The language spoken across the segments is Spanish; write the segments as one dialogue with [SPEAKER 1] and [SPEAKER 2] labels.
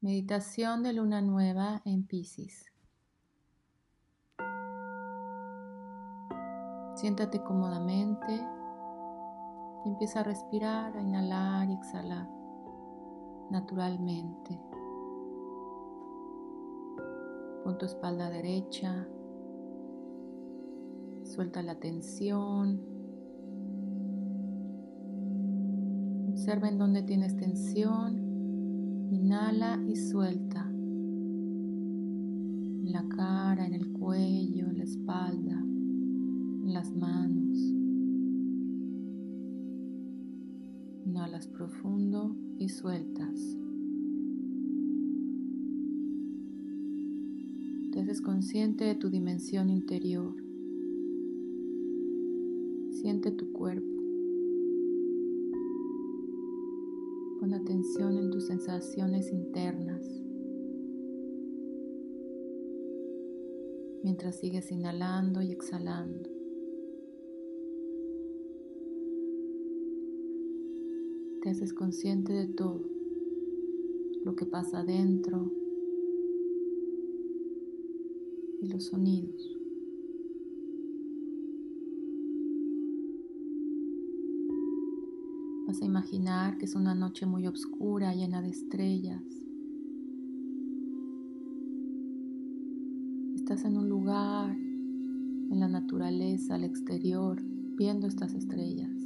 [SPEAKER 1] Meditación de luna nueva en Pisces. Siéntate cómodamente y empieza a respirar, a inhalar y exhalar naturalmente. Pon tu espalda derecha, suelta la tensión. Observa en dónde tienes tensión Inhala y suelta. En la cara, en el cuello, en la espalda, en las manos. Inhalas profundo y sueltas. Te haces consciente de tu dimensión interior. Siente tu cuerpo. Pon atención en tus sensaciones internas. Mientras sigues inhalando y exhalando. Te haces consciente de todo lo que pasa adentro y los sonidos. Vas a imaginar que es una noche muy oscura, llena de estrellas. Estás en un lugar, en la naturaleza, al exterior, viendo estas estrellas.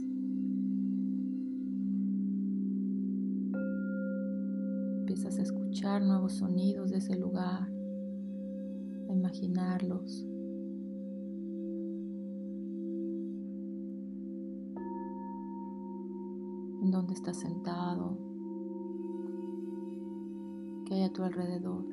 [SPEAKER 1] Empiezas a escuchar nuevos sonidos de ese lugar, a imaginarlos. En dónde estás sentado, qué hay a tu alrededor.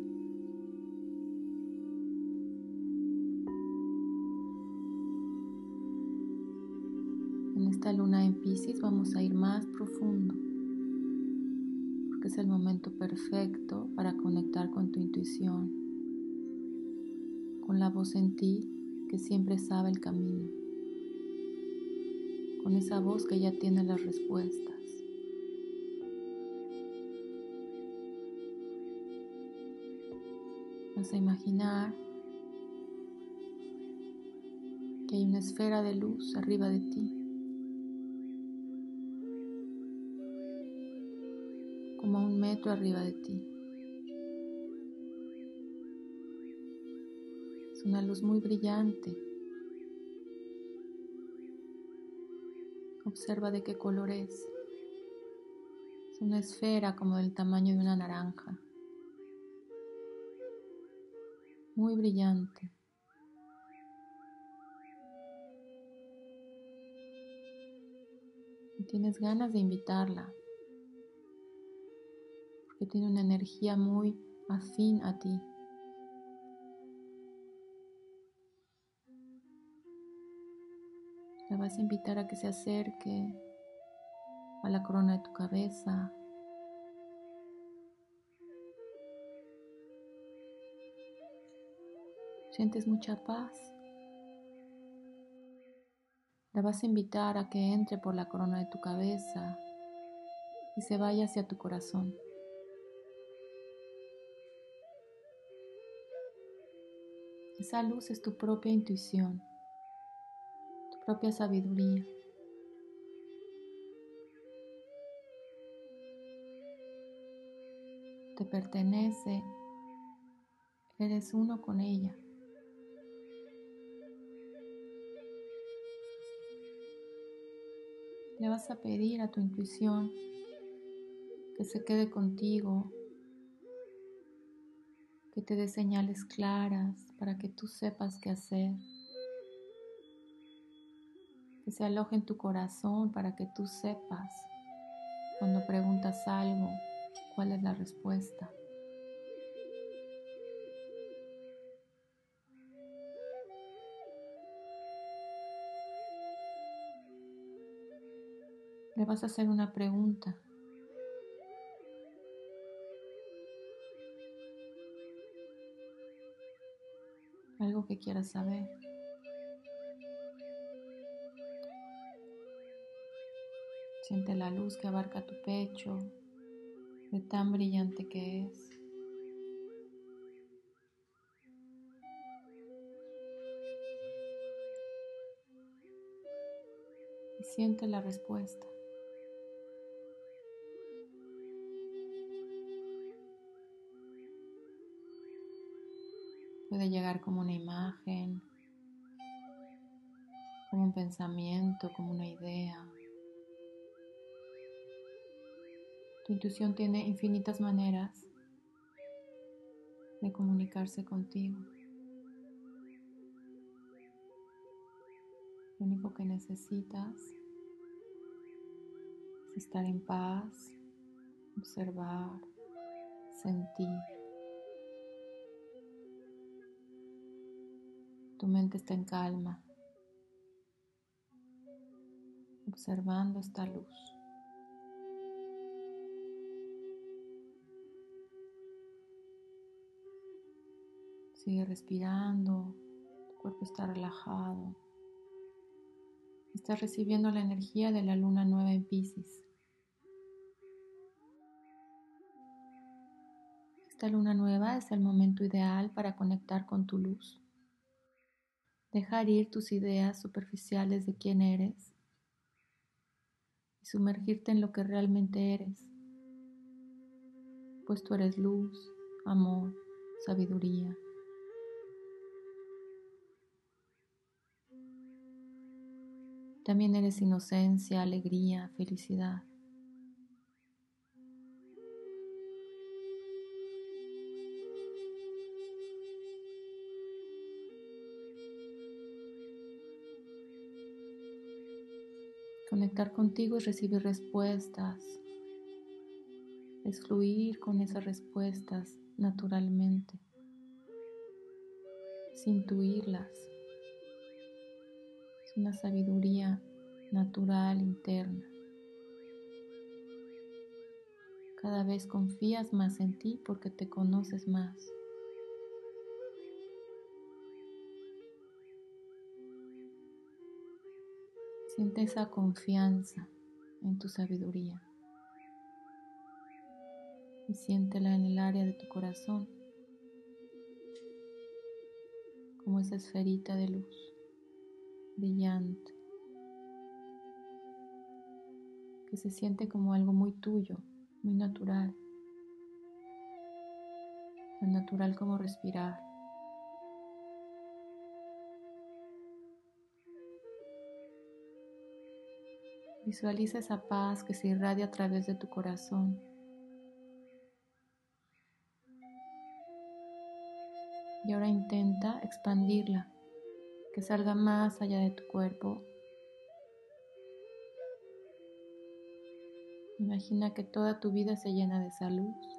[SPEAKER 1] En esta luna en Pisces vamos a ir más profundo, porque es el momento perfecto para conectar con tu intuición, con la voz en ti que siempre sabe el camino, con esa voz que ya tiene las respuestas. Vas a imaginar que hay una esfera de luz arriba de ti, como a un metro arriba de ti. Es una luz muy brillante. Observa de qué color es. Es una esfera como del tamaño de una naranja. Muy brillante. Y tienes ganas de invitarla, porque tiene una energía muy afín a ti. La vas a invitar a que se acerque a la corona de tu cabeza, Sientes mucha paz. La vas a invitar a que entre por la corona de tu cabeza y se vaya hacia tu corazón. Esa luz es tu propia intuición, tu propia sabiduría. Te pertenece, eres uno con ella. Le vas a pedir a tu intuición que se quede contigo, que te dé señales claras para que tú sepas qué hacer, que se aloje en tu corazón para que tú sepas cuando preguntas algo cuál es la respuesta. le vas a hacer una pregunta. Algo que quieras saber. Siente la luz que abarca tu pecho, de tan brillante que es. Y siente la respuesta. Puede llegar como una imagen, como un pensamiento, como una idea. Tu intuición tiene infinitas maneras de comunicarse contigo. Lo único que necesitas es estar en paz, observar, sentir. Tu mente está en calma, observando esta luz. Sigue respirando, tu cuerpo está relajado. Estás recibiendo la energía de la luna nueva en Pisces. Esta luna nueva es el momento ideal para conectar con tu luz. Dejar ir tus ideas superficiales de quién eres y sumergirte en lo que realmente eres. Pues tú eres luz, amor, sabiduría. También eres inocencia, alegría, felicidad. Conectar contigo es recibir respuestas, es fluir con esas respuestas naturalmente, sin intuirlas una sabiduría natural interna. Cada vez confías más en ti porque te conoces más. Siente esa confianza en tu sabiduría y siéntela en el área de tu corazón como esa esferita de luz brillante, que se siente como algo muy tuyo, muy natural, tan natural como respirar. Visualiza esa paz que se irradia a través de tu corazón. Y ahora intenta expandirla que salga más allá de tu cuerpo. Imagina que toda tu vida se llena de esa luz.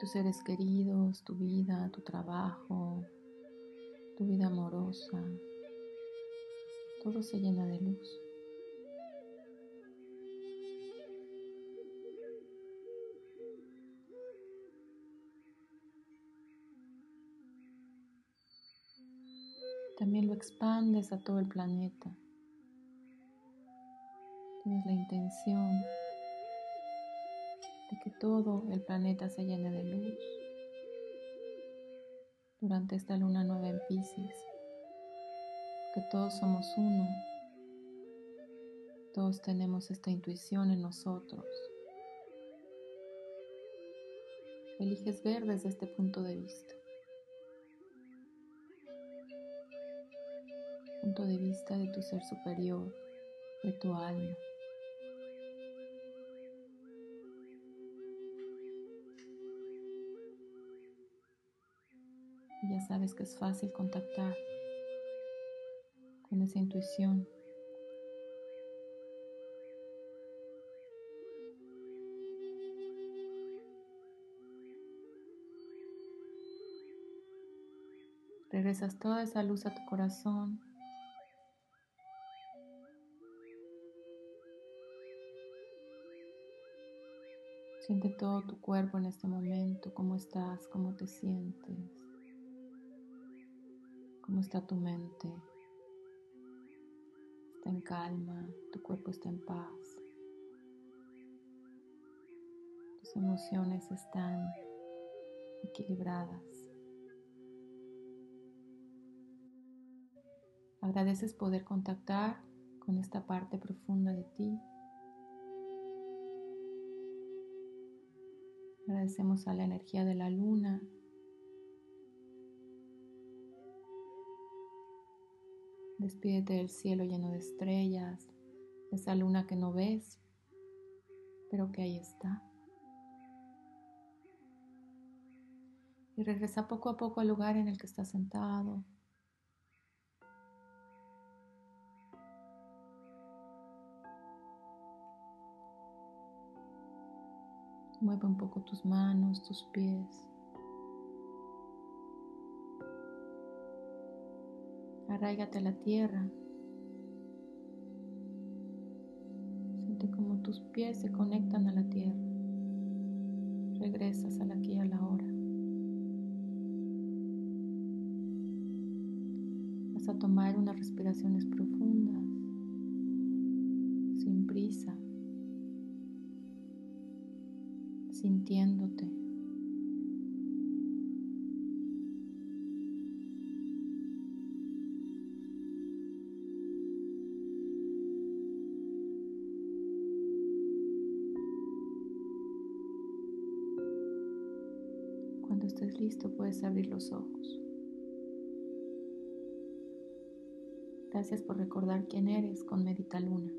[SPEAKER 1] Tus seres queridos, tu vida, tu trabajo, tu vida amorosa, todo se llena de luz. también lo expandes a todo el planeta. Tienes la intención que todo el planeta se llene de luz durante esta luna nueva en Pisces, que todos somos uno, todos tenemos esta intuición en nosotros. Eliges ver desde este punto de vista. punto de vista de tu ser superior, de tu alma. Ya sabes que es fácil contactar con esa intuición. Regresas toda esa luz a tu corazón Siente todo tu cuerpo en este momento, cómo estás, cómo te sientes, cómo está tu mente. Está en calma, tu cuerpo está en paz. Tus emociones están equilibradas. Agradeces poder contactar con esta parte profunda de ti. Agradecemos a la energía de la luna. Despídete del cielo lleno de estrellas, de esa luna que no ves, pero que ahí está. Y regresa poco a poco al lugar en el que estás sentado. Mueve un poco tus manos, tus pies. Arraigate a la tierra. Siente como tus pies se conectan a la tierra. Regresas al aquí y a la hora. Vas a tomar unas respiraciones profundas, sin prisa. sintiéndote. Estés listo puedes abrir los ojos. Gracias por recordar quién eres con Medita Luna.